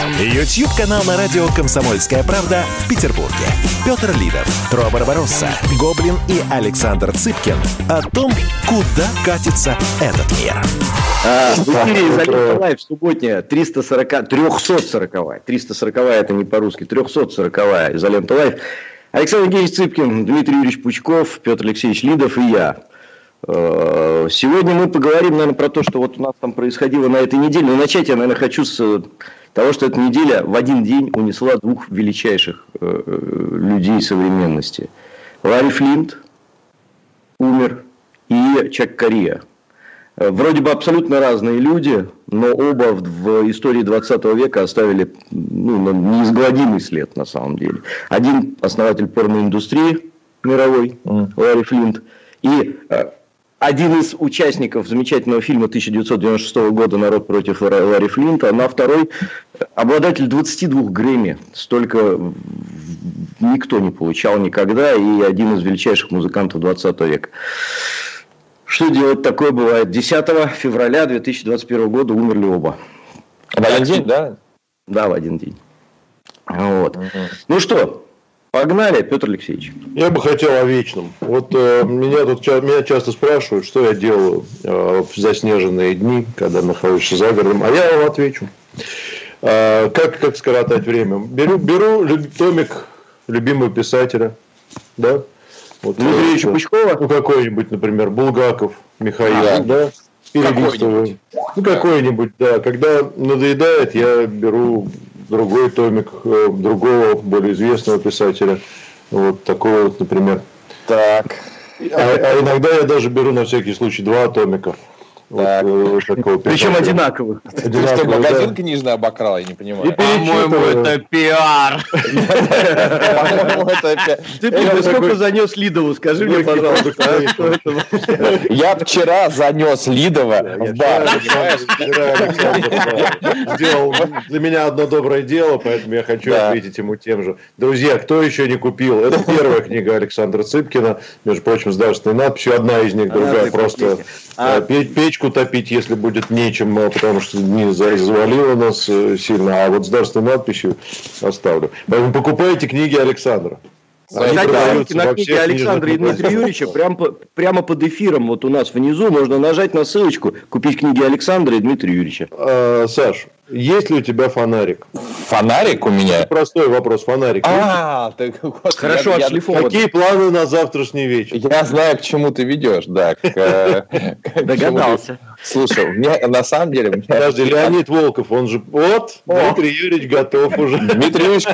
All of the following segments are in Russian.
YouTube-канал на радио «Комсомольская правда» в Петербурге. Петр Лидов, Тро Барбаросса, Гоблин и Александр Цыпкин о том, куда катится этот мир. А, в эфире «Изолента Live» субботняя 340, 340 340 это не по-русски, 340 «Изолента Live». Александр Евгеньевич Цыпкин, Дмитрий Юрьевич Пучков, Петр Алексеевич Лидов и я. Э, Сегодня мы поговорим, наверное, про то, что вот у нас там происходило на этой неделе. Но начать я, наверное, хочу с того, что эта неделя в один день унесла двух величайших э, э, людей современности. Ларри Флинт умер и Чак Кория. Э, вроде бы абсолютно разные люди, но оба в истории 20 века оставили ну, неизгладимый след на самом деле. Один основатель порноиндустрии мировой, Ларри Флинт, и один из участников замечательного фильма 1996 года «Народ против Ларри Флинта», а на второй обладатель 22 Грэмми. Столько никто не получал никогда, и один из величайших музыкантов 20 века. Что делать такое бывает? 10 февраля 2021 года умерли оба. В один день, да? Да, в один день. Вот. Угу. Ну что, Погнали, Петр Алексеевич. Я бы хотел о вечном. Вот э, меня тут меня часто спрашивают, что я делаю э, в заснеженные дни, когда нахожусь за городом, а я вам отвечу. Э, как, как скоротать время? Беру, беру томик любимого писателя, да? Вот, Дмитрия э, Пучкова? Ну, какой-нибудь, например, Булгаков Михаил, а, да? Перелистываю. Ну, какой-нибудь, да. Когда надоедает, я беру другой томик э, другого, более известного писателя. Вот такого вот, например. Так. А, а иногда я даже беру на всякий случай два томика. Так. Вот, э, такого Причем одинаковых. Одинаковых. Ты что, магазин да. книжный обокрал, я не понимаю. По-моему, это пиар. Ты сколько занес Лидову, скажи мне, пожалуйста. Я вчера занес Лидова в бар. Сделал для меня одно доброе дело, поэтому я хочу ответить ему тем же. Друзья, кто еще не купил? Это первая книга Александра Цыпкина, между прочим, с дарственной надписью. Одна из них, другая просто а печь печку топить, если будет нечем, а потому что не завалило нас э, сильно, а вот с дарственной надписью оставлю. Поэтому покупайте книги Александра. Кстати, на книге Александра и Дмитрия Юрьевича прямо, прямо под эфиром вот у нас внизу можно нажать на ссылочку, купить книги Александра и Дмитрия Юрьевича. А, Саш, есть ли у тебя фонарик? Фонарик у меня? Простой вопрос, фонарик. А, так, хорошо отшлифован. Какие планы на завтрашний вечер? Я знаю, к чему ты ведешь, да. Догадался. Слушай, меня на самом деле... Подожди, Леонид Волков, он же... Вот, Дмитрий Юрьевич готов уже. Дмитрий Юрьевич,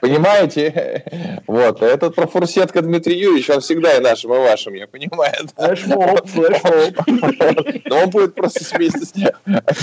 понимаете? Вот, этот профурсетка Дмитрий Юрьевич, он всегда и нашим, и вашим, я понимаю. Флешмоб, флешмоб. Но он будет просто смеяться.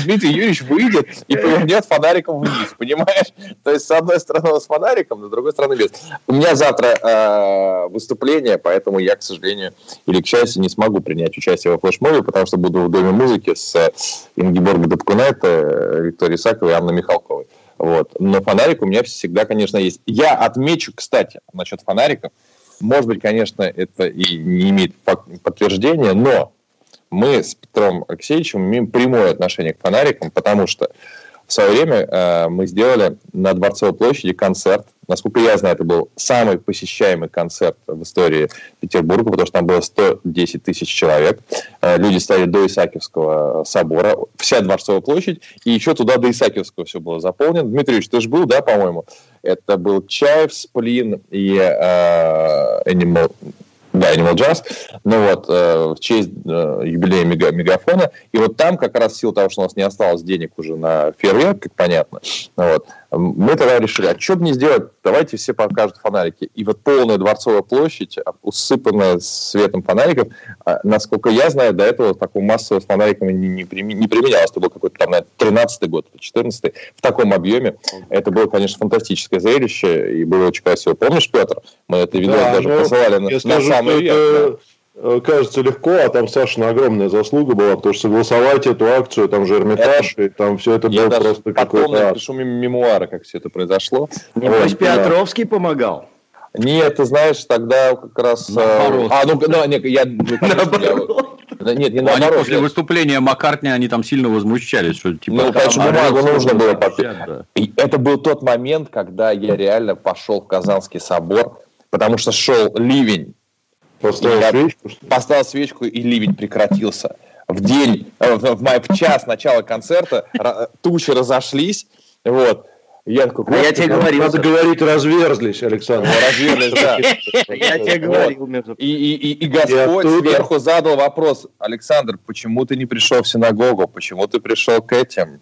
Дмитрий Юрьевич выйдет и повернет фонариком вниз, понимаешь? То есть, с одной стороны, он с фонариком, с другой стороны без. У меня завтра э, выступление, поэтому я, к сожалению, или к счастью, не смогу принять участие во флешмобе, потому что буду в Доме музыки с э, Ингеборгой Дапкунайте, э, Викторией Исаковой и Анной Михалковой. Вот. Но фонарик у меня всегда, конечно, есть. Я отмечу, кстати, насчет фонариков. Может быть, конечно, это и не имеет подтверждения, но мы с Петром Алексеевичем имеем прямое отношение к фонарикам, потому что в свое время э, мы сделали на Дворцовой площади концерт. Насколько я знаю, это был самый посещаемый концерт в истории Петербурга, потому что там было 110 тысяч человек. Э, люди стояли до Исаакиевского собора, вся Дворцовая площадь, и еще туда до Исаакиевского все было заполнено. Дмитрий Ильич, ты же был, да, по-моему? Это был Чаев, Сплин и э, Animal, да, Animal Jazz. Ну вот, э, в честь э, юбилея мега, Мегафона. И вот там как раз в силу того, что у нас не осталось денег уже на фейерверк, как понятно, вот, мы тогда решили, а что бы не сделать, давайте все покажут фонарики. И вот полная Дворцовая площадь, а, усыпанная светом фонариков, а, насколько я знаю, до этого такого массового с фонариками не, не, не применялось. Это был какой-то там, 13-й год, 14-й, в таком объеме. Это было, конечно, фантастическое зрелище, и было очень красиво. Помнишь, Петр? Мы это видео да, даже посылали на, на самый верх. Кажется легко, а там Сашина огромная заслуга была, потому что согласовать эту акцию, там же Эрмитаж, это... и там все это было просто какой-то... Потом напишу мемуары, как все это произошло. Небось, вот, Петровский да. помогал. Нет, ты знаешь, тогда как раз... Э, наоборот. А, ну, ну нет, я... Наоборот. Нет, не ну, наоборот. Они после нет. выступления Маккартни, они там сильно возмущались, что типа... Ну, конечно, бумагу нужно было попить. Да. это был тот момент, когда я реально пошел в Казанский собор, потому что шел ливень. Поставил свечку? Поставил свечку, и ливень прекратился. В день, э, в, в, в час начала концерта тучи разошлись, вот, я такой, а я тебе говорил. Надо говорить, разверзлись, Александр. Разверзлись, да. Я тебе говорил. И Господь сверху задал вопрос, Александр, почему ты не пришел в синагогу? Почему ты пришел к этим?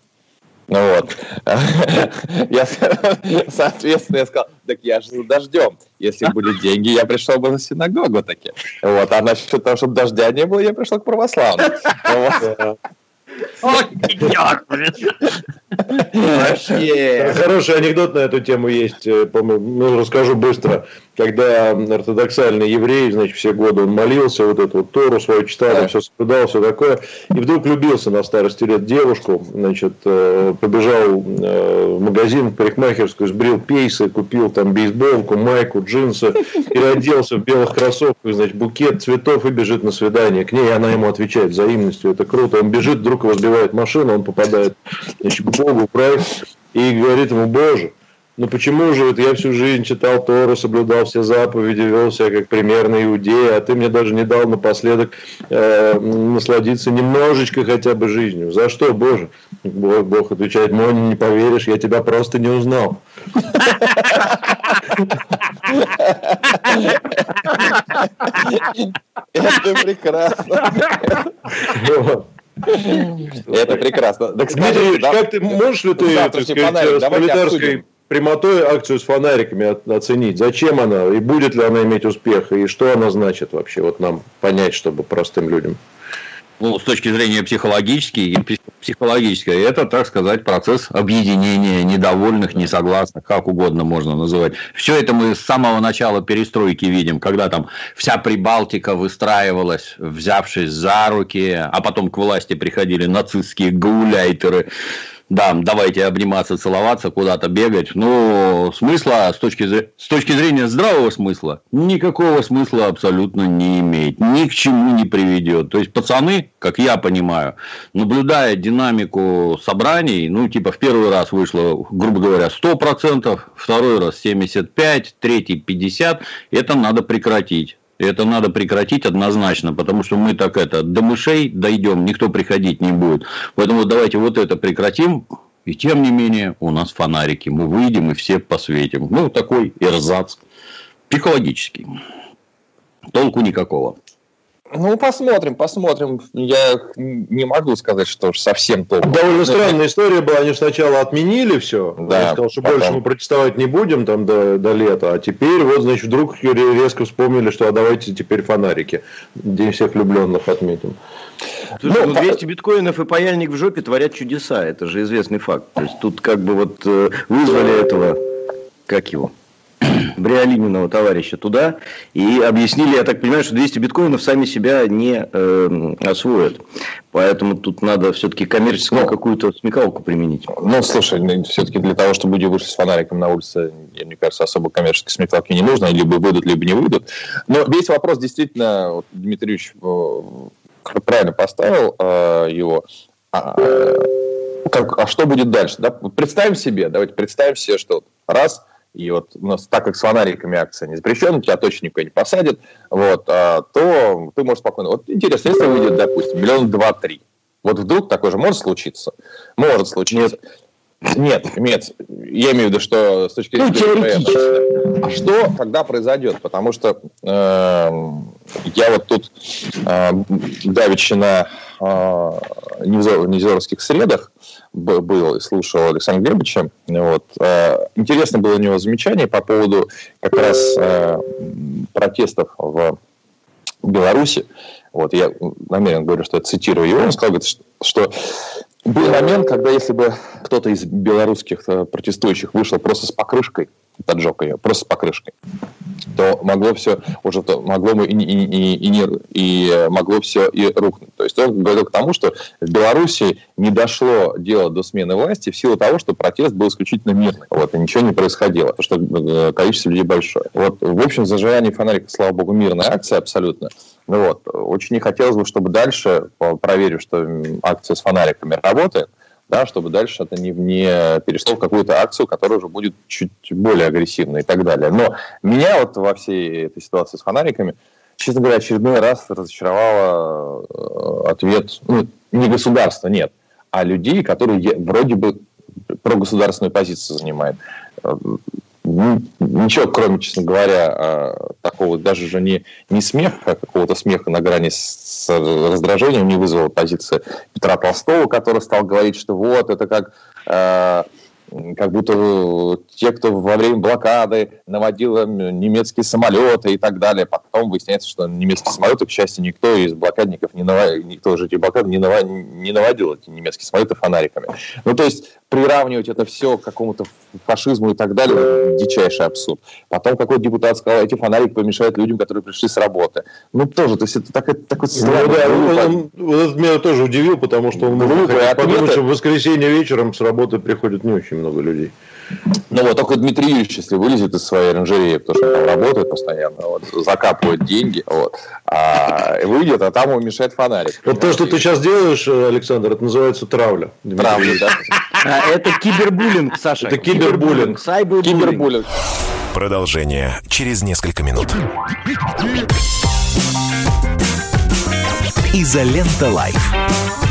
Ну вот. Я, соответственно, я сказал, так я же за дождем. Если были деньги, я пришел бы на синагогу таки. Вот. А насчет того, чтобы дождя не было, я пришел к православным. Хороший анекдот на эту тему есть. Э, ну, расскажу быстро. Когда ортодоксальный еврей, значит, все годы он молился, вот эту вот Тору свою читал, все соблюдал, все такое. И вдруг влюбился на старости лет девушку, значит, э, побежал э, в магазин, в парикмахерскую, сбрил пейсы, купил там бейсболку, майку, джинсы, переоделся в белых кроссовках, значит, букет цветов и бежит на свидание. К ней она ему отвечает взаимностью, это круто. Он бежит, вдруг его сбивает машина, он попадает значит, к Богу, в рай, и говорит ему, Боже, ну почему же это я всю жизнь читал Тору, соблюдал все заповеди, вел себя как примерный иудей, а ты мне даже не дал напоследок э, насладиться немножечко хотя бы жизнью. За что, Боже? Бог, Бог отвечает, мой не поверишь, я тебя просто не узнал. Это прекрасно. Это прекрасно. Дмитрий как ты можешь ли ты, так сказать, с пролетарской прямотой акцию с фонариками оценить? Зачем она и будет ли она иметь успех и что она значит вообще? Вот нам понять, чтобы простым людям ну, с точки зрения психологической психологической, это, так сказать, процесс объединения недовольных, несогласных, как угодно можно называть. Все это мы с самого начала перестройки видим, когда там вся Прибалтика выстраивалась, взявшись за руки, а потом к власти приходили нацистские гауляйтеры, да, давайте обниматься, целоваться, куда-то бегать. Но смысла с точки, с точки зрения здравого смысла никакого смысла абсолютно не имеет. Ни к чему не приведет. То есть, пацаны, как я понимаю, наблюдая динамику собраний, ну, типа, в первый раз вышло, грубо говоря, 100%, второй раз 75%, третий 50%, это надо прекратить. Это надо прекратить однозначно, потому что мы так это до мышей дойдем, никто приходить не будет. Поэтому давайте вот это прекратим. И тем не менее, у нас фонарики. Мы выйдем и все посветим. Ну, такой эрзац. Психологический. Толку никакого. Ну, посмотрим, посмотрим. Я не могу сказать, что уж совсем то. Довольно странная история была. Они сначала отменили все. Да, Я сказал, что потом... больше мы протестовать не будем там до, до лета. А теперь вот, значит, вдруг резко вспомнили, что а давайте теперь фонарики. День всех влюбленных отметим. Слушай, ну, 200 ну, биткоинов и паяльник в жопе творят чудеса. Это же известный факт. То есть тут как бы вот э, вызвали этого, как его, Бриолининого товарища туда и объяснили, я так понимаю, что 200 биткоинов сами себя не э, освоят. Поэтому тут надо все-таки коммерческую ну, какую-то смекалку применить. Ну, слушай, ну, все-таки для того, чтобы люди вышли с фонариком на улице, мне кажется, особо коммерческой смекалки не нужно. Либо выйдут, либо не выйдут. Но весь вопрос действительно, вот, Дмитрий Ильич э, правильно поставил э, его. А, как, а что будет дальше? Да? Представим себе, давайте представим себе, что раз – и вот у нас, так как с фонариками акция не запрещена, тебя точно никто не посадит, вот, а, то ты можешь спокойно... Вот интересно, если выйдет, допустим, миллион два-три, вот вдруг такое же может случиться? Может случиться. Нет, нет, я имею в виду, что с точки зрения... Ну, а что тогда произойдет? Потому что э, я вот тут э, давеча на э, Невзоровских средах был и слушал Александра Глебовича. Вот. Э, интересно было у него замечание по поводу как раз э, протестов в Беларуси. Вот, я намеренно говорю, что я цитирую его. Он сказал, что был момент, когда если бы кто-то из белорусских э, протестующих вышел просто с покрышкой поджег ее, просто с покрышкой, то могло все уже то могло и, и, и, и, не, и могло все и рухнуть. То есть он говорил к тому, что в Беларуси не дошло дело до смены власти в силу того, что протест был исключительно мирный. Вот, и ничего не происходило, потому что э, количество людей большое. Вот, в общем, зажигание фонарика, слава богу, мирная акция абсолютно. Ну вот, очень не хотелось бы, чтобы дальше, проверив, что акция с фонариками работает, да, чтобы дальше это не, не перешло в какую-то акцию, которая уже будет чуть более агрессивной и так далее. Но меня вот во всей этой ситуации с фонариками, честно говоря, очередной раз разочаровало э, ответ, ну, не государства, нет, а людей, которые вроде бы прогосударственную позицию занимают. Э, ничего, кроме, честно говоря, а, такого даже же не, не смеха, а какого-то смеха на грани с раздражением не вызвала позиция Петра Толстого, который стал говорить, что вот, это как а, как будто те, кто во время блокады наводил немецкие самолеты и так далее. Потом выясняется, что немецкие самолеты, к счастью, никто из блокадников, не наводил, никто из жителей блокады не наводил, не наводил эти немецкие самолеты фонариками. Ну, то есть приравнивать это все к какому-то фашизму и так далее, дичайший абсурд. Потом какой-то депутат сказал, эти фонарики помешают людям, которые пришли с работы. Ну, тоже, то есть это так, такой ну, да, он, он, он, это меня тоже удивил, потому что он глупый, подумать, что в воскресенье вечером с работы приходит не очень много людей. Ну вот только Дмитрий Юрьевич, если вылезет из своей оранжереи, потому что он там работает постоянно, вот, закапывает деньги, вот, а выйдет, а там ему мешает фонарик. Вот то, что ты сейчас делаешь, Александр, это называется травля. Травля, да. А, это кибербуллинг, Саша. Это кибербуллинг. Кибербуллинг. Продолжение через несколько минут. Изолента Live.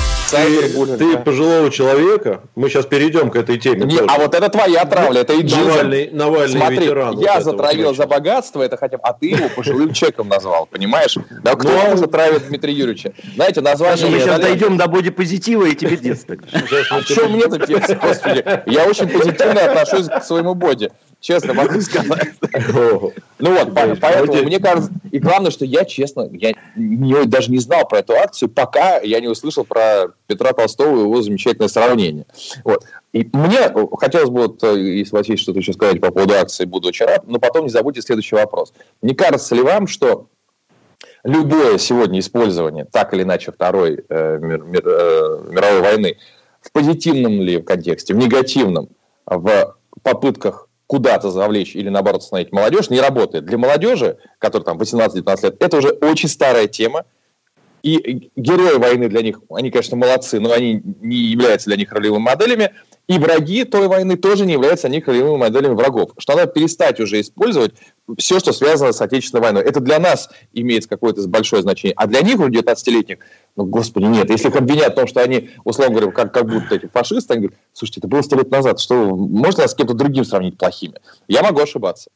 Ты, ты пожилого человека, мы сейчас перейдем к этой теме. Не, а вот это твоя травля, это эйджизм. Навальный, Навальный Смотри, ветеран. я вот затравил за богатство, это хотя бы, а ты его пожилым человеком назвал, понимаешь? Да кто ну, может травить Дмитрия Юрьевича? Знаете, название... Мы сейчас дойдем до бодипозитива, и тебе детство. А что мне тут, господи? Я очень позитивно отношусь к своему боди. Честно могу сказать. Ну вот, поэтому мне кажется, и главное, что я, честно, я даже не знал про эту акцию, пока я не услышал про Петра Толстого и его замечательное сравнение. Вот. И мне хотелось бы, вот, э, если у вас есть что-то еще сказать по поводу акции, буду очень рад, но потом не забудьте следующий вопрос. Не кажется ли вам, что любое сегодня использование, так или иначе, Второй э, мир, мир, э, мировой войны, в позитивном ли контексте, в негативном, в попытках куда-то завлечь или, наоборот, остановить молодежь, не работает. Для молодежи, которая там 18-19 лет, это уже очень старая тема. И герои войны для них, они, конечно, молодцы, но они не являются для них ролевыми моделями. И враги той войны тоже не являются ролевыми моделями врагов. Что надо перестать уже использовать все, что связано с Отечественной войной. Это для нас имеет какое-то большое значение. А для них, у 19-летних, ну, господи, нет. Если их обвинят в том, что они, условно говоря, как, как будто эти фашисты, они говорят, слушайте, это было сто лет назад, что можно с кем-то другим сравнить плохими? Я могу ошибаться.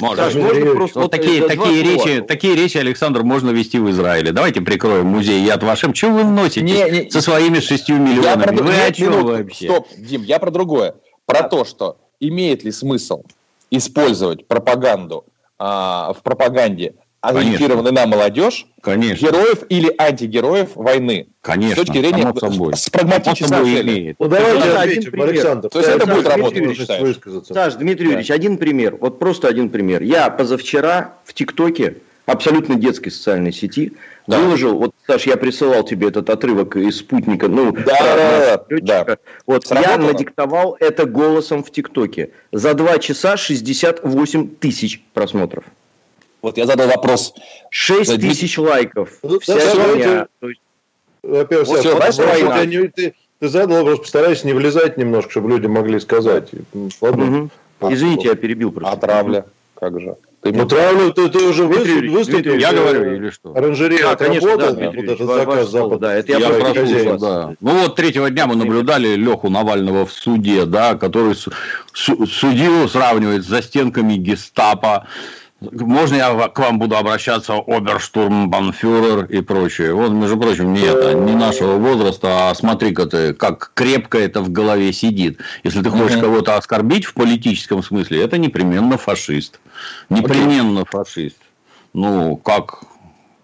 Можно. Саша, можно просто вот такие, такие, речи, такие речи, Александр, можно вести в Израиле. Давайте прикроем музей Яд Вашем. Чего вы вносите не, не, со своими шестью миллионами? Про... Вы о чем минутку. вообще? Стоп, Дим, я про другое. Про да. то, что имеет ли смысл использовать пропаганду а, в пропаганде ориентированы на молодежь, Конечно. героев или антигероев войны. Конечно. С точки зрения собой. с прагматической цели. Ну, давайте ну, один пример. Александр, То есть это будет работать, Саш, Дмитрий да. Юрьевич, один пример. Вот просто один пример. Я позавчера в ТикТоке, абсолютно детской социальной сети, да. выложил, вот, Саш, я присылал тебе этот отрывок из спутника, ну, да, да, да. Вот Сработало? я надиктовал это голосом в ТикТоке. За два часа 68 тысяч просмотров. Вот я задал вопрос. 6 тысяч лайков. Ну, Вся да, Во-первых, вот не, ты, ты задал вопрос, постарайся не влезать немножко, чтобы люди могли сказать. Ладно? Угу. Извините, я перебил просто. Отравля, как же. Ты ну, правильно, ты, ты уже выступил. Я говорю, или что? Оранжерея да, конечно, да, вот этот заказ Запада. Да, это я, я прошу, да. Ну вот третьего дня мы наблюдали Леху Навального в суде, да, который судью сравнивает с застенками гестапо, можно я к вам буду обращаться, оберштурмбанфюрер и прочее? Вот, между прочим, не это, не нашего возраста, а смотри-ка ты, как крепко это в голове сидит. Если ты хочешь кого-то оскорбить в политическом смысле, это непременно фашист. Непременно фашист. Ну, как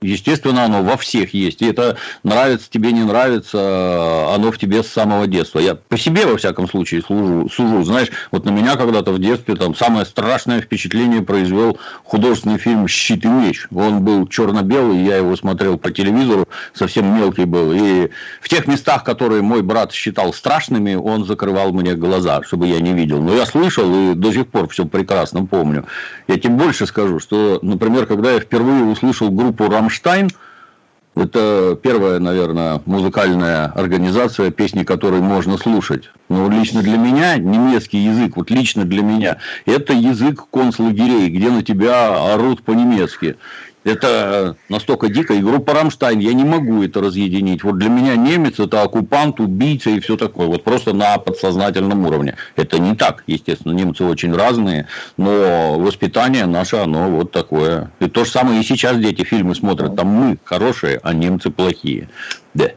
Естественно, оно во всех есть. И это нравится тебе, не нравится, оно в тебе с самого детства. Я по себе, во всяком случае, служу, сужу. Знаешь, вот на меня когда-то в детстве там самое страшное впечатление произвел художественный фильм «Щит и меч». Он был черно-белый, я его смотрел по телевизору, совсем мелкий был. И в тех местах, которые мой брат считал страшными, он закрывал мне глаза, чтобы я не видел. Но я слышал и до сих пор все прекрасно помню. Я тем больше скажу, что, например, когда я впервые услышал группу «Рамштайн», Рамштайн. Это первая, наверное, музыкальная организация, песни которой можно слушать. Но лично для меня немецкий язык, вот лично для меня, это язык концлагерей, где на тебя орут по-немецки. Это настолько дико. И группа «Рамштайн», я не могу это разъединить. Вот для меня немец – это оккупант, убийца и все такое. Вот просто на подсознательном уровне. Это не так. Естественно, немцы очень разные, но воспитание наше, оно вот такое. И то же самое и сейчас дети фильмы смотрят. Там мы хорошие, а немцы плохие. Да.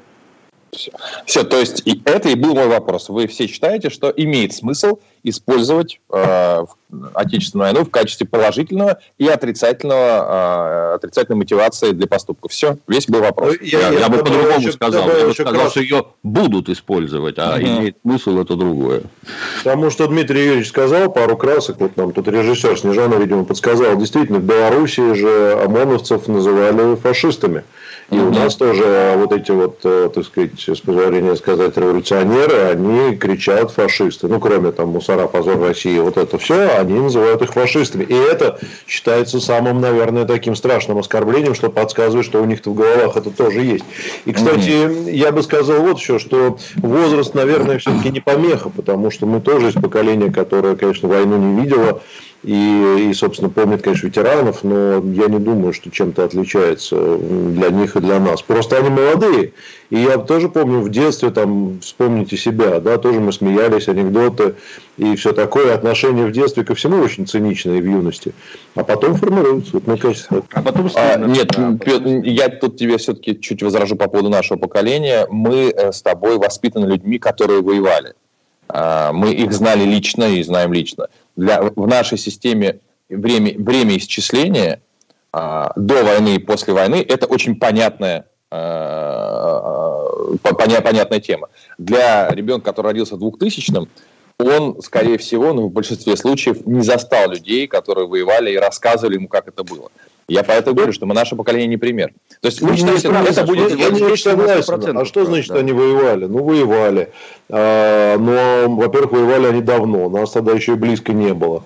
Все. Все, то есть и это и был мой вопрос. Вы все считаете, что имеет смысл использовать э, отечественную войну в качестве положительного и отрицательного, э, отрицательной мотивации для поступков. Все, весь был вопрос. Ну, я, я, я бы по-другому сказал. Я бы сказал, раз... что ее будут использовать, а угу. имеет смысл это другое. Потому что Дмитрий Юрьевич сказал пару красок, вот нам тут режиссер Снежана, видимо, подсказал. Действительно, в Беларуси же ОМОНовцев называли фашистами. И у нас тоже вот эти вот, э, так сказать, с позволения сказать, революционеры, они кричат фашисты. Ну, кроме там мусора, позор России, вот это все, они называют их фашистами. И это считается самым, наверное, таким страшным оскорблением, что подсказывает, что у них-то в головах это тоже есть. И, кстати, mm-hmm. я бы сказал вот еще, что возраст, наверное, все-таки не помеха, потому что мы тоже из поколения, которое, конечно, войну не видело, и, и, собственно, помнит, конечно, ветеранов, но я не думаю, что чем-то отличается для них и для нас. Просто они молодые. И я тоже помню в детстве, там, вспомните себя, да, тоже мы смеялись, анекдоты и все такое. Отношение в детстве ко всему очень циничное в юности. А потом формируются. Вот, мне кажется, а потом а, Нет, да, потом... я тут тебе все-таки чуть возражу по поводу нашего поколения. Мы э, с тобой воспитаны людьми, которые воевали. А, мы их знали лично и знаем лично. Для, в нашей системе время, время исчисления а, до войны и после войны это очень понятная, а, понятная тема. Для ребенка, который родился в 2000-м, он, скорее всего, ну, в большинстве случаев не застал людей, которые воевали и рассказывали ему, как это было. Я поэтому говорю, что мы наше поколение не пример. То есть, лично, если это будет... Я не согласен. А что значит, да. они воевали? Ну, воевали. А, но, во-первых, воевали они давно. Нас тогда еще и близко не было.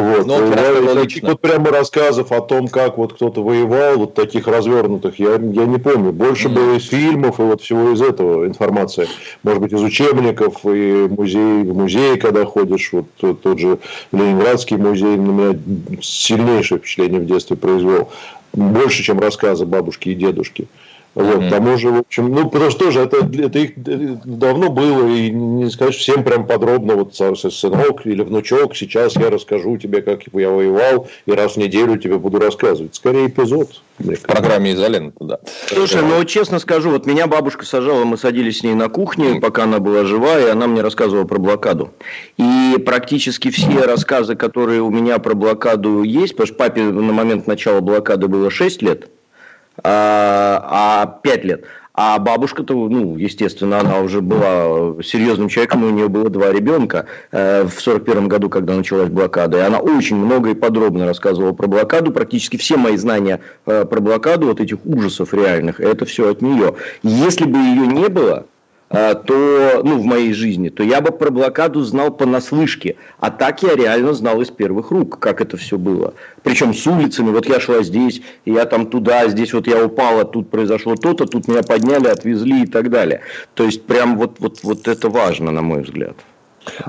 Вот. Но ну, таких вот прямо рассказов о том, как вот кто-то воевал, вот таких развернутых, я, я не помню. Больше mm. было из фильмов и вот всего из этого информации. Может быть, из учебников и музей, в музей, когда ходишь, вот тот, тот же Ленинградский музей на меня сильнейшее впечатление в детстве произвел. Больше, чем рассказы бабушки и дедушки. Вот, mm-hmm. тому же, в общем, ну, потому что тоже это, это их давно было, и не сказать всем прям подробно, вот сынок или внучок, сейчас я расскажу тебе, как я воевал, и раз в неделю тебе буду рассказывать. Скорее эпизод. В программе изолента, да. Слушай, ну честно скажу, вот меня бабушка сажала, мы садились с ней на кухне, пока она была жива, и она мне рассказывала про блокаду. И практически все рассказы, которые у меня про блокаду есть, потому что папе на момент начала блокады было 6 лет, а, а 5 лет. А бабушка-то, ну, естественно, она уже была серьезным человеком, у нее было два ребенка э, в 41 году, когда началась блокада. И она очень много и подробно рассказывала про блокаду. Практически все мои знания э, про блокаду, вот этих ужасов реальных, это все от нее. Если бы ее не было, то, ну, в моей жизни, то я бы про блокаду знал понаслышке. А так я реально знал из первых рук, как это все было. Причем с улицами, вот я шла здесь, я там туда, здесь вот я упала, тут произошло то-то, тут меня подняли, отвезли и так далее. То есть, прям вот, вот, вот это важно, на мой взгляд.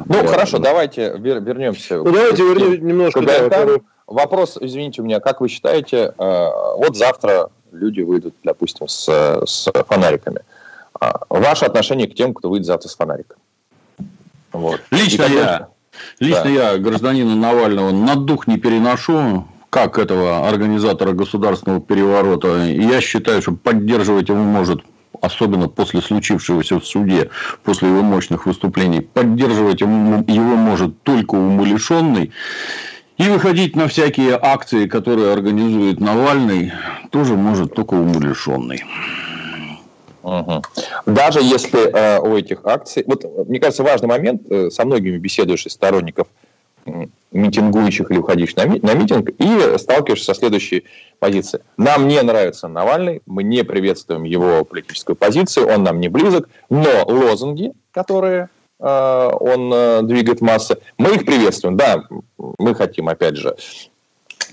Ну, да, хорошо, да. давайте вернемся. Ну, давайте вернем немножко. Да, Вопрос, извините у меня, как вы считаете, э, вот завтра люди выйдут, допустим, с, с фонариками. А, ваше отношение к тем, кто выйдет завтра с фонариком? Вот. Лично И, я, лично да. я гражданина Навального на дух не переношу, как этого организатора государственного переворота. Я считаю, что поддерживать его может особенно после случившегося в суде, после его мощных выступлений, поддерживать его может только умалишенный. И выходить на всякие акции, которые организует Навальный, тоже может только умалишенный. Угу. Даже если э, у этих акций... Вот, мне кажется, важный момент, э, со многими беседуешь из сторонников митингующих или уходящих на, ми- на митинг, и сталкиваешься со следующей позицией. Нам не нравится Навальный, мы не приветствуем его политическую позицию, он нам не близок, но лозунги, которые э, он э, двигает массы, мы их приветствуем. Да, мы хотим, опять же,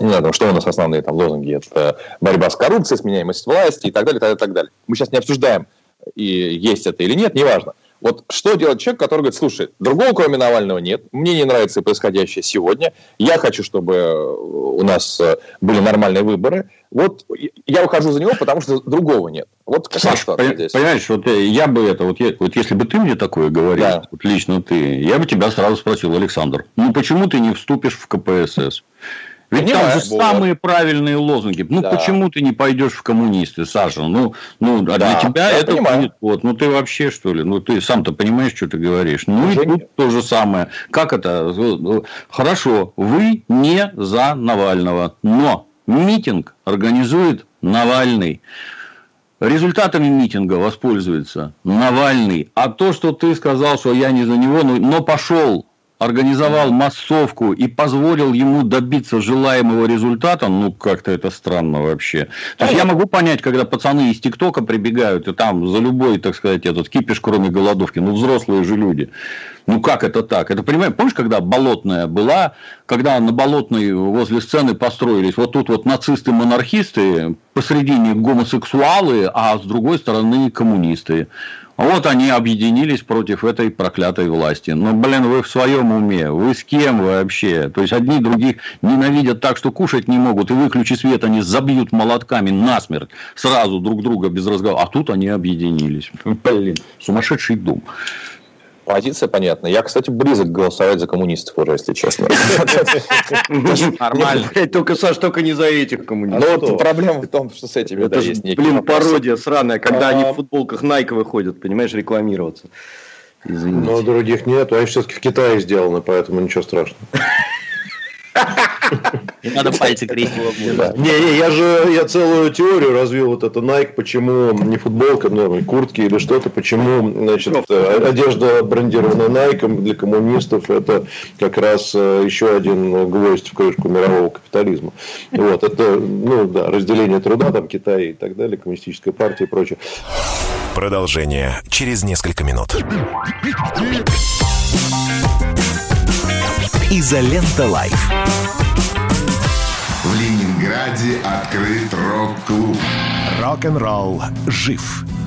не знаю, что у нас основные там лозунги, это борьба с коррупцией, сменяемость власти и так далее, так далее, и так далее. Мы сейчас не обсуждаем, и есть это или нет, неважно. Вот что делать человек, который говорит, слушай, другого кроме Навального нет, мне не нравится происходящее сегодня, я хочу, чтобы у нас э, были нормальные выборы, вот я ухожу за него, потому что другого нет. Вот какая Саш, пон- здесь? Понимаешь, вот э, я бы это, вот, я, вот если бы ты мне такое говорил, да. вот лично ты, я бы тебя сразу спросил, Александр, ну почему ты не вступишь в КПСС? Ведь Понимаю, там же самые правильные лозунги. Ну, да. почему ты не пойдешь в коммунисты, Саша? Ну, ну а да, для тебя это понимаю. будет вот. Ну, ты вообще, что ли? Ну, ты сам-то понимаешь, что ты говоришь. Ну, Уже и тут нет. то же самое. Как это? Хорошо, вы не за Навального, но митинг организует Навальный. Результатами митинга воспользуется Навальный. А то, что ты сказал, что я не за него, ну, но пошел организовал массовку и позволил ему добиться желаемого результата, ну, как-то это странно вообще. То есть, я могу понять, когда пацаны из ТикТока прибегают, и там за любой, так сказать, этот кипиш, кроме голодовки, ну, взрослые же люди. Ну, как это так? Это, понимаешь, помнишь, когда Болотная была, когда на Болотной возле сцены построились, вот тут вот нацисты-монархисты, посредине гомосексуалы, а с другой стороны коммунисты. Вот они объединились против этой проклятой власти. Но, блин, вы в своем уме. Вы с кем вообще? То есть, одни других ненавидят так, что кушать не могут. И выключи свет, они забьют молотками насмерть. Сразу друг друга без разговора. А тут они объединились. Блин, сумасшедший дом. Позиция понятна. Я, кстати, близок голосовать за коммунистов уже, если честно. Нормально. Только, Саш, только не за этих коммунистов. Ну, проблема в том, что с этими, Это же, блин, пародия сраная, когда они в футболках Nike выходят, понимаешь, рекламироваться. Извините. Но других нет, они все-таки в Китае сделаны, поэтому ничего страшного. Не надо пальцы крестить. Не, не, я же я целую теорию развил вот это Nike, почему не футболка, но куртки или что-то, почему значит, одежда брендированная Nike для коммунистов это как раз э, еще один гвоздь в крышку мирового капитализма. Вот, это, ну да, разделение труда, там Китай и так далее, коммунистическая партия и прочее. Продолжение через несколько минут. Изолента Live. Ленинграде открыт рок-клуб. Рок-н-ролл жив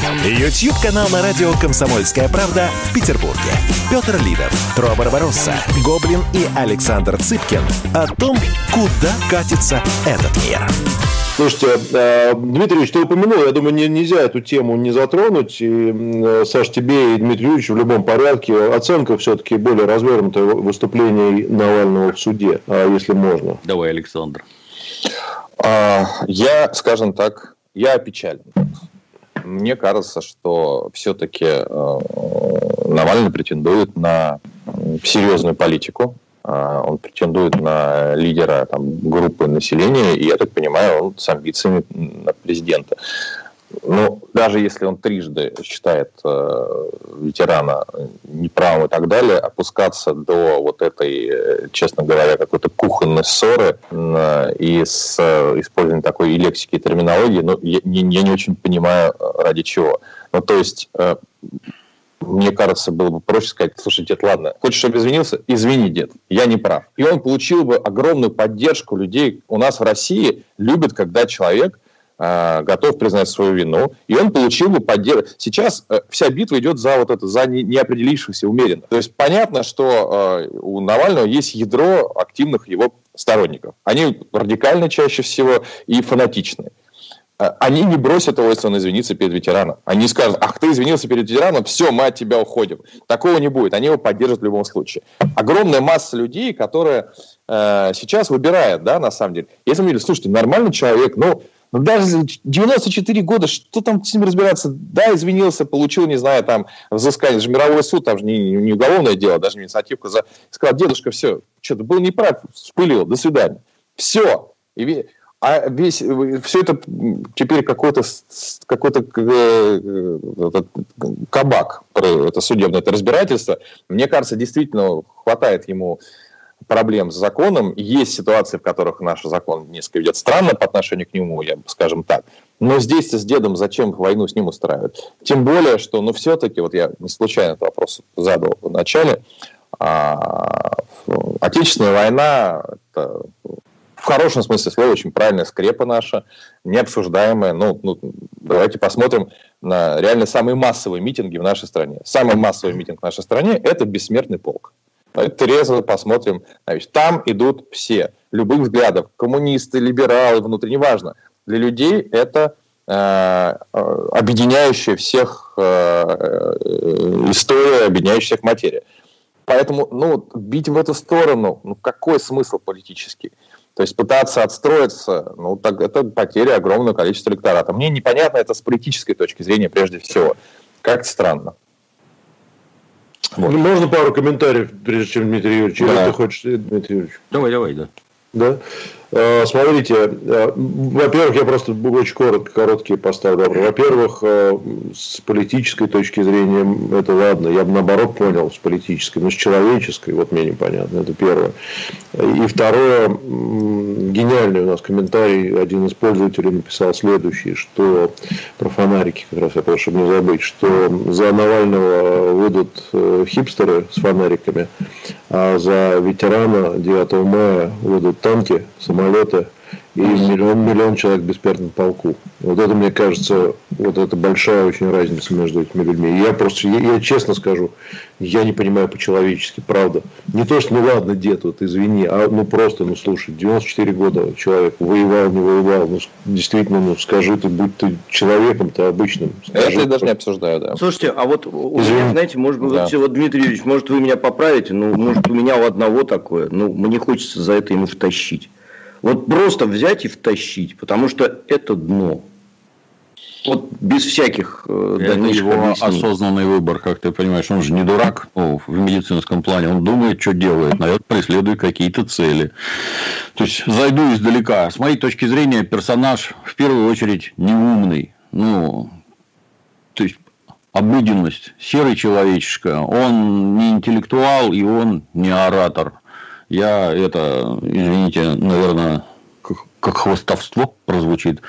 YouTube-канал на радио «Комсомольская правда» в Петербурге. Петр Лидов, Тро Барбаросса, Гоблин и Александр Цыпкин о том, куда катится этот мир. Слушайте, э, Дмитрий Ильич, ты упомянул, я думаю, нельзя эту тему не затронуть. И, Саш, тебе и Дмитрий в любом порядке оценка все-таки более развернутая выступлений Навального в суде, а, если можно. Давай, Александр. А, я, скажем так, я опечален. Мне кажется, что все-таки э, Навальный претендует на серьезную политику, а, он претендует на лидера там, группы населения, и, я так понимаю, он с амбициями на президента. Ну, даже если он трижды считает э, ветерана неправым и так далее, опускаться до вот этой, э, честно говоря, какой-то кухонной ссоры э, и с э, использованием такой и лексики, и терминологии, ну, я, я не очень понимаю, э, ради чего. Ну, то есть... Э, мне кажется, было бы проще сказать, слушай, дед, ладно, хочешь, чтобы извинился? Извини, дед, я не прав. И он получил бы огромную поддержку людей. У нас в России любят, когда человек готов признать свою вину, и он получил бы поддержку. Сейчас э, вся битва идет за вот это, за не, неопределившихся умеренно. То есть понятно, что э, у Навального есть ядро активных его сторонников. Они радикально чаще всего и фанатичные. А, они не бросят его, если он извинится перед ветераном. Они скажут, ах, ты извинился перед ветераном, все, мы от тебя уходим. Такого не будет. Они его поддержат в любом случае. Огромная масса людей, которая э, сейчас выбирает, да, на самом деле. Если мы говорим, слушайте, нормальный человек, ну, ну, даже 94 года, что там с ним разбираться? Да, извинился, получил, не знаю, там, взыскание. Это же мировой суд, там же не, не уголовное дело, даже не инициативка. За... Сказал, дедушка, все, что-то был неправ, вспылил, до свидания. Все. И а весь, все это теперь какой-то какой э, кабак, это судебное это разбирательство. Мне кажется, действительно хватает ему проблем с законом. Есть ситуации, в которых наш закон несколько ведет странно по отношению к нему, я скажем так. Но здесь с дедом зачем войну с ним устраивать? Тем более, что, ну, все-таки, вот я не случайно этот вопрос задал в начале, а, Отечественная война – это в хорошем смысле слова очень правильная скрепа наша, необсуждаемая. Ну, ну, давайте посмотрим на реально самые массовые митинги в нашей стране. Самый массовый митинг в нашей стране – это бессмертный полк. Трезво посмотрим. Значит, там идут все, любых взглядов, коммунисты, либералы, внутри, неважно. Для людей это э, э объединяющая всех э, э, история, объединяющая всех материя. Поэтому, ну, бить в эту сторону, ну, какой смысл политический? То есть пытаться отстроиться, ну, так, это потеря огромного количества электората. Мне непонятно это с политической точки зрения прежде всего. Как-то странно. Вот. Можно пару комментариев, прежде чем Дмитрий Юрьевич? Да. Или ты хочешь, Дмитрий Юрьевич? Давай, давай, да. Да? Э, смотрите, э, во-первых, я просто очень коротко, короткие поставлю. Во-первых, э, с политической точки зрения это ладно, я бы наоборот понял с политической, но с человеческой вот мне непонятно, это первое. И второе, гениальный у нас комментарий, один из пользователей написал следующий, что про фонарики как раз, я прошу, чтобы не забыть, что за Навального выйдут хипстеры с фонариками, а за ветерана 9 мая выйдут танки, самолеты и миллион, миллион человек в бессмертном полку. Вот это, мне кажется, вот это большая очень разница между этими людьми. И я просто, я, я честно скажу, я не понимаю по-человечески, правда. Не то, что, ну ладно, дед, вот извини, а ну просто, ну слушай, 94 года человек воевал, не воевал, ну действительно, ну скажи ты, будь ты человеком-то обычным. Скажи, это я даже не обсуждаю, да. Слушайте, а вот, Извини. знаете, может быть, да. вот, вот, Дмитрий Юрьевич, может вы меня поправите, ну, может у меня у одного такое, ну, мне хочется за это ему втащить. Вот просто взять и втащить, потому что это дно. Вот без всяких э, Это его объяснений. осознанный выбор, как ты понимаешь. Он же не дурак ну, в медицинском плане. Он думает, что делает, наверное, преследует какие-то цели. То есть, зайду издалека. С моей точки зрения, персонаж в первую очередь неумный. Ну, то есть, обыденность, серый человечишка. Он не интеллектуал, и он не оратор. Я это, извините, наверное, как, хвостовство прозвучит.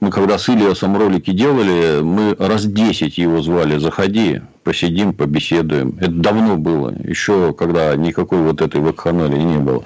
Мы когда с Ильясом ролики делали, мы раз 10 его звали, заходи, посидим, побеседуем. Это давно было, еще когда никакой вот этой вакханалии не было,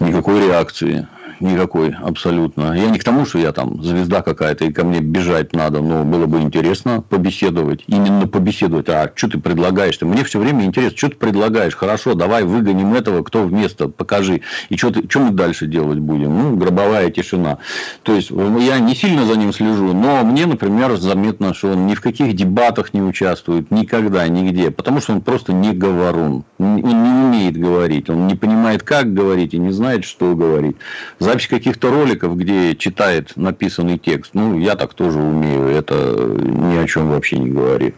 никакой реакции никакой абсолютно. Я не к тому, что я там звезда какая-то, и ко мне бежать надо, но было бы интересно побеседовать. Именно побеседовать. А что ты предлагаешь? -то? Мне все время интересно, что ты предлагаешь? Хорошо, давай выгоним этого, кто вместо, покажи. И что, ты, что мы дальше делать будем? Ну, гробовая тишина. То есть, я не сильно за ним слежу, но мне, например, заметно, что он ни в каких дебатах не участвует, никогда, нигде. Потому что он просто не говорун. Он не умеет говорить, он не понимает, как говорить, и не знает, что говорить. За запись каких-то роликов, где читает написанный текст. Ну, я так тоже умею, это ни о чем вообще не говорит.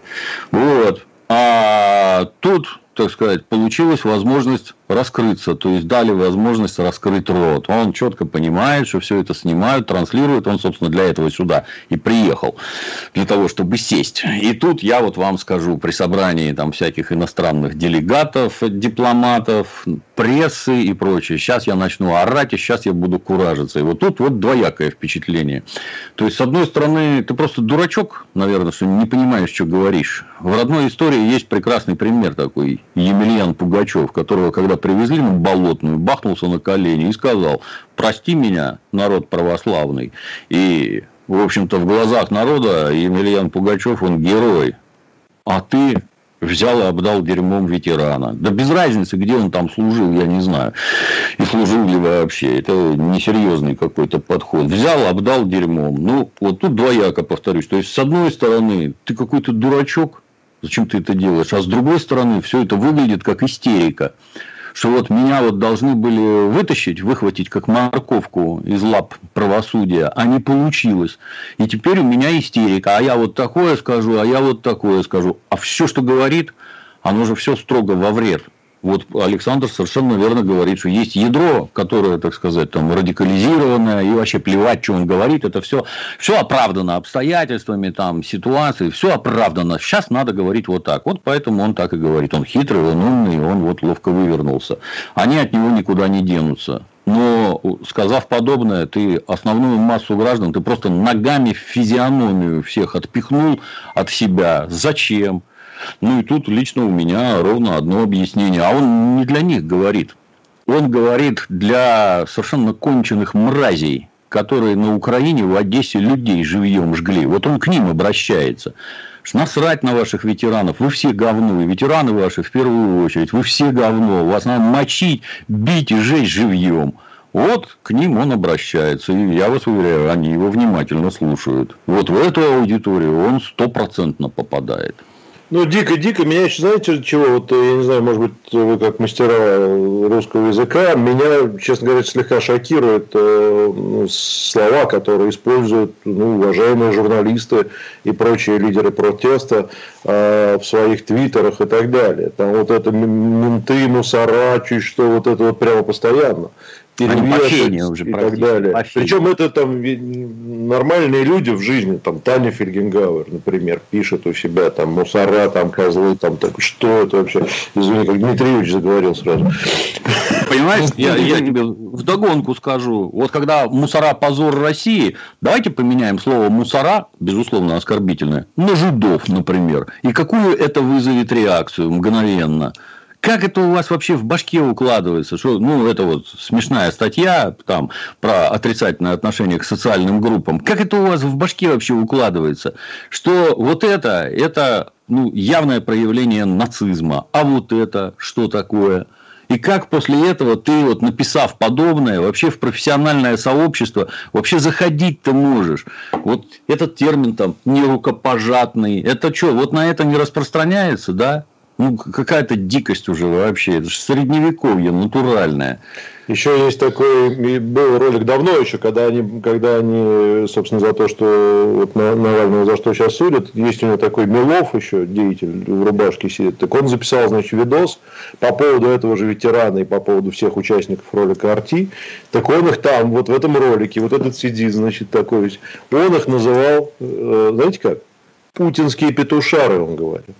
Вот. А тут, так сказать, получилась возможность раскрыться, то есть дали возможность раскрыть рот. Он четко понимает, что все это снимают, транслируют, он, собственно, для этого сюда и приехал, для того, чтобы сесть. И тут я вот вам скажу, при собрании там всяких иностранных делегатов, дипломатов, прессы и прочее, сейчас я начну орать, и сейчас я буду куражиться. И вот тут вот двоякое впечатление. То есть, с одной стороны, ты просто дурачок, наверное, что не понимаешь, что говоришь. В родной истории есть прекрасный пример такой, Емельян Пугачев, которого, когда когда привезли на Болотную, бахнулся на колени и сказал, прости меня, народ православный. И, в общем-то, в глазах народа Емельян Пугачев, он герой. А ты взял и обдал дерьмом ветерана. Да без разницы, где он там служил, я не знаю. И служил ли вообще. Это несерьезный какой-то подход. Взял, обдал дерьмом. Ну, вот тут двояко повторюсь. То есть, с одной стороны, ты какой-то дурачок, зачем ты это делаешь? А с другой стороны, все это выглядит как истерика что вот меня вот должны были вытащить, выхватить как морковку из лап правосудия, а не получилось. И теперь у меня истерика. А я вот такое скажу, а я вот такое скажу. А все, что говорит, оно же все строго во вред вот Александр совершенно верно говорит, что есть ядро, которое, так сказать, там радикализированное, и вообще плевать, что он говорит, это все, все оправдано обстоятельствами, там, ситуацией, все оправдано. Сейчас надо говорить вот так. Вот поэтому он так и говорит. Он хитрый, он умный, он вот ловко вывернулся. Они от него никуда не денутся. Но, сказав подобное, ты основную массу граждан, ты просто ногами в физиономию всех отпихнул от себя. Зачем? Ну, и тут лично у меня ровно одно объяснение. А он не для них говорит. Он говорит для совершенно конченых мразей, которые на Украине, в Одессе людей живьем жгли. Вот он к ним обращается. Насрать на ваших ветеранов. Вы все говно. И ветераны ваши в первую очередь. Вы все говно. Вас надо мочить, бить и жечь живьем. Вот к ним он обращается. И я вас уверяю, они его внимательно слушают. Вот в эту аудиторию он стопроцентно попадает. Ну, дико-дико. Меня еще, знаете, чего? Вот, я не знаю, может быть, вы как мастера русского языка, меня, честно говоря, слегка шокируют э, слова, которые используют ну, уважаемые журналисты и прочие лидеры протеста э, в своих твиттерах и так далее. Там вот это менты, мусора, чуть что, вот это вот прямо постоянно перевешивать уже, и так далее. Пофигу. Причем это там нормальные люди в жизни, там Таня Фельгенгауэр, например, пишет у себя там мусора, там козлы, там так что это вообще? Извини, как Дмитриевич заговорил сразу. Понимаешь, я, я тебе вдогонку скажу. Вот когда мусора позор России, давайте поменяем слово мусора, безусловно оскорбительное, на жидов, например. И какую это вызовет реакцию мгновенно? Как это у вас вообще в башке укладывается? Что, ну, это вот смешная статья там, про отрицательное отношение к социальным группам. Как это у вас в башке вообще укладывается? Что вот это, это ну, явное проявление нацизма. А вот это что такое? И как после этого ты, вот написав подобное, вообще в профессиональное сообщество, вообще заходить ты можешь? Вот этот термин там нерукопожатный, это что, вот на это не распространяется, да? Ну, какая-то дикость уже вообще. Это же средневековье натуральное. Еще есть такой, был ролик давно еще, когда они, когда они, собственно, за то, что вот Навального за что сейчас судят, есть у него такой Милов еще, деятель в рубашке сидит, так он записал, значит, видос по поводу этого же ветерана и по поводу всех участников ролика Арти, так он их там, вот в этом ролике, вот этот сидит, значит, такой, он их называл, э, знаете как, путинские петушары, он говорит.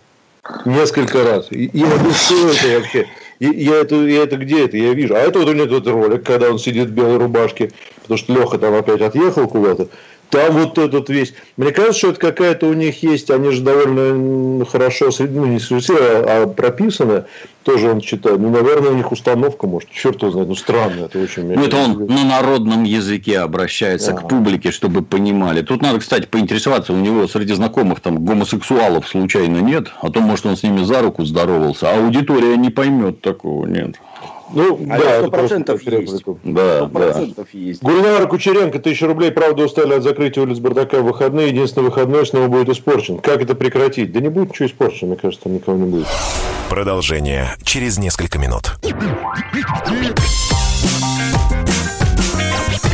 Несколько раз. И я говорю, что это вообще? И я это, я это где это? Я вижу. А это вот у него тот ролик, когда он сидит в белой рубашке, потому что Леха там опять отъехал куда-то. Там вот этот весь... Мне кажется, что это какая-то у них есть, они же довольно хорошо, ну не среди, а прописаны, тоже он читает. Ну, наверное, у них установка, может, черт его знает, ну странно, это очень... Ну, это он на народном языке обращается а. к публике, чтобы понимали. Тут надо, кстати, поинтересоваться, у него среди знакомых там гомосексуалов случайно нет, а то, может, он с ними за руку здоровался, а аудитория не поймет такого, нет. Ну, а да, сто процентов есть. Да, да. есть. Гульнара Кучеренко, тысяча рублей, правда, устали от закрытия улиц бардака в выходные. Единственный выходной снова будет испорчен. Как это прекратить? Да не будет ничего испорчено, мне кажется, там никого не будет. Продолжение через несколько минут.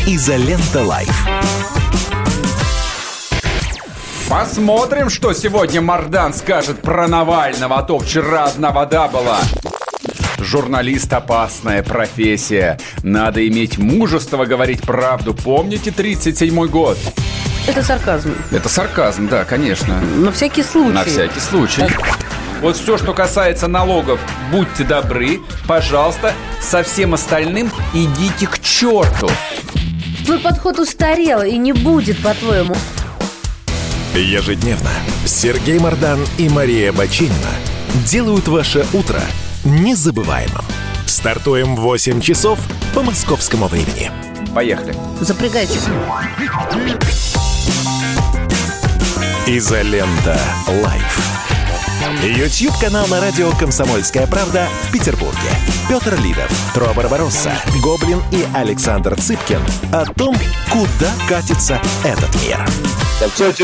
Изолента Live. Посмотрим, что сегодня Мардан скажет про Навального, а то вчера одна вода была. Журналист – опасная профессия. Надо иметь мужество говорить правду. Помните 37-й год? Это сарказм. Это сарказм, да, конечно. На всякий случай. На всякий случай. Вот все, что касается налогов, будьте добры, пожалуйста, со всем остальным идите к черту. Твой подход устарел и не будет, по-твоему. Ежедневно Сергей Мардан и Мария Бочинина делают ваше утро незабываемым. Стартуем в 8 часов по московскому времени. Поехали. Запрягайте. Изолента. Live. YouTube-канал на радио «Комсомольская правда» в Петербурге. Петр Лидов, Тро Барбаросса, Гоблин и Александр Цыпкин о том, куда катится этот мир. Кстати,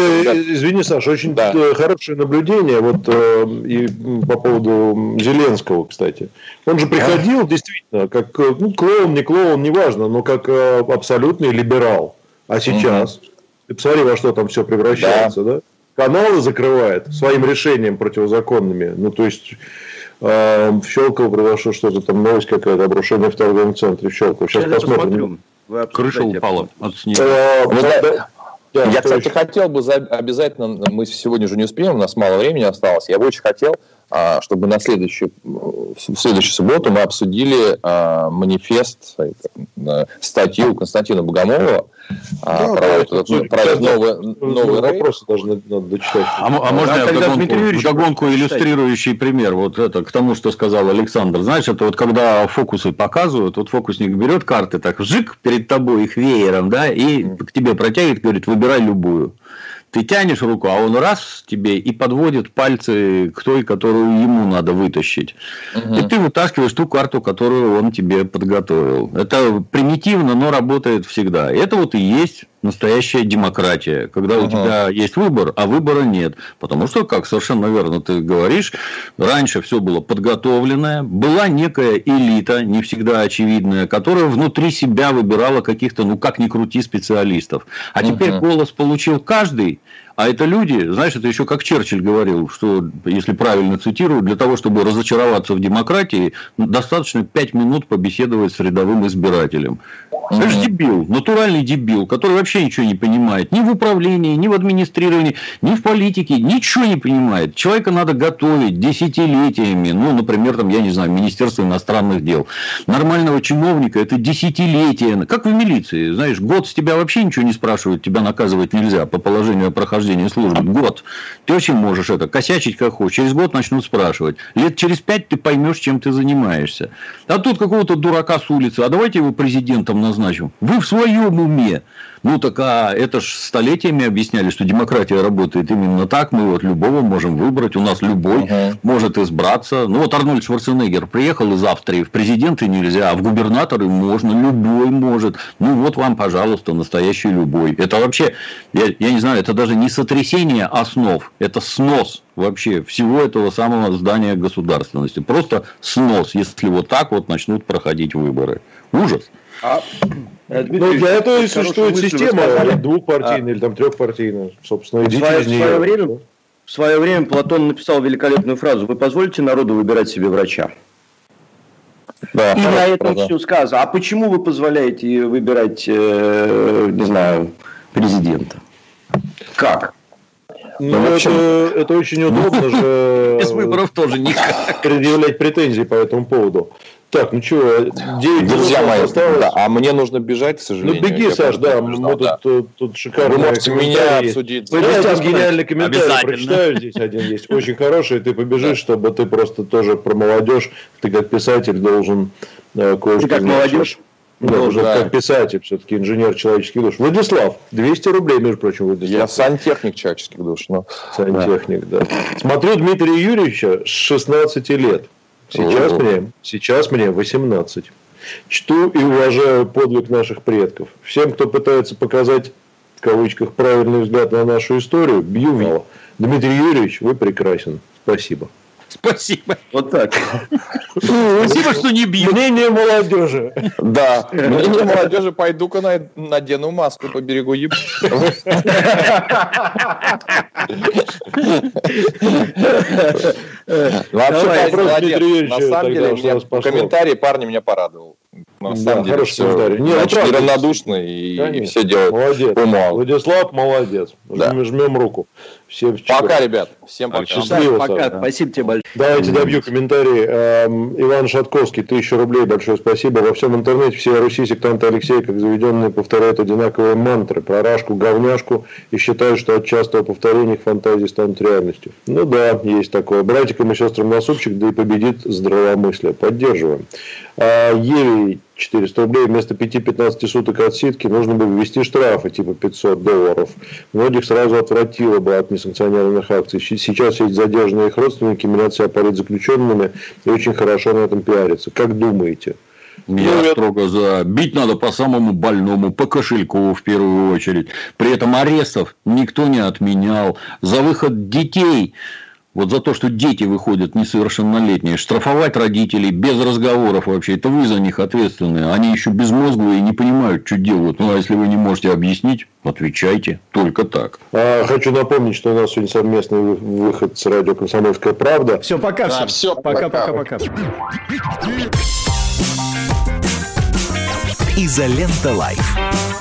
извини, Саша, очень да. хорошее наблюдение вот э, и по поводу Зеленского, кстати. Он же приходил а? действительно как ну, клоун, не клоун, неважно, но как э, абсолютный либерал. А сейчас, угу. ты посмотри, во что там все превращается, да? да? Каналы закрывает своим решением противозаконными. Ну, то есть, э, в Щелково произошло что-то, там новость какая-то, обрушение в торговом центре в Щелково. Сейчас Я посмотрим. Крыша упала от снега. Э, ну, да, я, кстати, хотел бы за, обязательно, мы сегодня уже не успеем, у нас мало времени осталось, я бы очень хотел, чтобы на следующую, в следующую субботу мы обсудили а, манифест, э, статью Константина Богомолова, а, да, про, это, ну, про этот новый, новый вопросы даже надо, дочитать. А, а можно а я вдогонку, вдогонку иллюстрирующий пример? Вот это к тому, что сказал Александр. Знаешь, это вот когда фокусы показывают, вот фокусник берет карты, так жик перед тобой их веером, да, и к тебе протягивает, говорит, выбирай любую ты тянешь руку, а он раз тебе и подводит пальцы к той, которую ему надо вытащить. Угу. И ты вытаскиваешь ту карту, которую он тебе подготовил. Это примитивно, но работает всегда. Это вот и есть настоящая демократия, когда у тебя есть выбор, а выбора нет. Потому что, как совершенно верно ты говоришь, раньше все было подготовленное, была некая элита, не всегда очевидная, которая внутри себя выбирала каких-то, ну как ни крути, специалистов. А теперь голос получил каждый, а это люди, знаешь, это еще как Черчилль говорил, что, если правильно цитирую, для того, чтобы разочароваться в демократии, достаточно пять минут побеседовать с рядовым избирателем. Это же дебил, натуральный дебил, который вообще ничего не понимает. Ни в управлении, ни в администрировании, ни в политике, ничего не понимает. Человека надо готовить десятилетиями. Ну, например, там, я не знаю, Министерство иностранных дел. Нормального чиновника это десятилетия. Как в милиции, знаешь, год с тебя вообще ничего не спрашивают, тебя наказывать нельзя по положению о прохождении прохождения службы. Год. Ты очень можешь это косячить как хочешь. Через год начнут спрашивать. Лет через пять ты поймешь, чем ты занимаешься. А тут какого-то дурака с улицы. А давайте его президентом назначим. Вы в своем уме. Ну, так а это ж столетиями объясняли, что демократия работает именно так. Мы вот любого можем выбрать. У нас любой угу. может избраться. Ну, вот Арнольд Шварценеггер приехал из Австрии. В президенты нельзя, а в губернаторы можно. Любой может. Ну, вот вам, пожалуйста, настоящий любой. Это вообще, я, я не знаю, это даже не сотрясение основ. Это снос вообще всего этого самого здания государственности. Просто снос, если вот так вот начнут проходить выборы. Ужас. А, э, ну, для этого и существует система двухпартийная а, или там трехпартийная. Собственно, идите в свое, из нее. Свое, время, в свое время Платон написал великолепную фразу. Вы позволите народу выбирать себе врача? Да, и на этом правда. все сказано. А почему вы позволяете выбирать, э, не знаю, президента? Как? Ну, ну это, это очень удобно же. Без выборов тоже никак. Предъявлять претензии по этому поводу. Так, ну что, 9 Друзья мои, осталось. Да, а мне нужно бежать, к сожалению. Ну беги, Саш, да, мы да. тут, тут шикарный Вы можете меня обсудить. Я там гениальный комментарий прочитаю, здесь один есть, очень хороший, ты побежишь, чтобы ты просто тоже про молодежь, ты как писатель должен э, кое-что... Ты как молодежь? Да, уже да. как писатель, все-таки инженер человеческих душ. Владислав, 200 рублей, между прочим, Владислав. Я сантехник человеческих душ. Но... Сантехник, да. да. Смотрю Дмитрия Юрьевича с 16 лет. Сейчас мне, сейчас мне 18. Чту и уважаю подвиг наших предков. Всем, кто пытается показать, в кавычках, правильный взгляд на нашу историю, бью в Дмитрий Юрьевич, вы прекрасен. Спасибо. Спасибо. Вот так. Спасибо, что не бил. Мнение молодежи. Да, мнение молодежи, пойду-ка на- надену маску по берегу Еб. Вообще, На самом деле, комментарий парня меня порадовал. На Да, самом деле, хороший все комментарий. Не, ну, очень правда. неравнодушно и Конечно. все делают Молодец. по уму. Владислав, молодец. Да. Жмем, жмем руку. Всем Пока, ребят. Всем пока. Счастливо, Пока, Саша. спасибо тебе большое. Давайте добью комментарий. Эм, Иван Шатковский, тысяча рублей, большое спасибо. Во всем интернете все Руси, сектанты Алексея, как заведенные, повторяют одинаковые мантры про рашку, говняшку и считают, что от частого повторения их фантазии станут реальностью. Ну да, есть такое. Братикам и сестрам на супчик, да и победит здравомыслие. Поддерживаем. А Еве 400 рублей вместо 5-15 суток отсидки нужно бы ввести штрафы типа 500 долларов. Многих сразу отвратило бы от несанкционированных акций. Сейчас эти задержанные их родственники меняют себя политзаключенными и очень хорошо на этом пиарятся. Как думаете? Я строго за. Бить надо по самому больному, по кошельку в первую очередь. При этом арестов никто не отменял. За выход детей, вот за то, что дети выходят несовершеннолетние, штрафовать родителей без разговоров вообще, это вы за них ответственные. Они еще безмозглые и не понимают, что делают. Ну, а если вы не можете объяснить, отвечайте. Только так. А, хочу напомнить, что у нас сегодня совместный вы- выход с радио «Комсомольская правда». Все, пока Да, всем. всё, пока, пока. пока, пока. Изолента Live.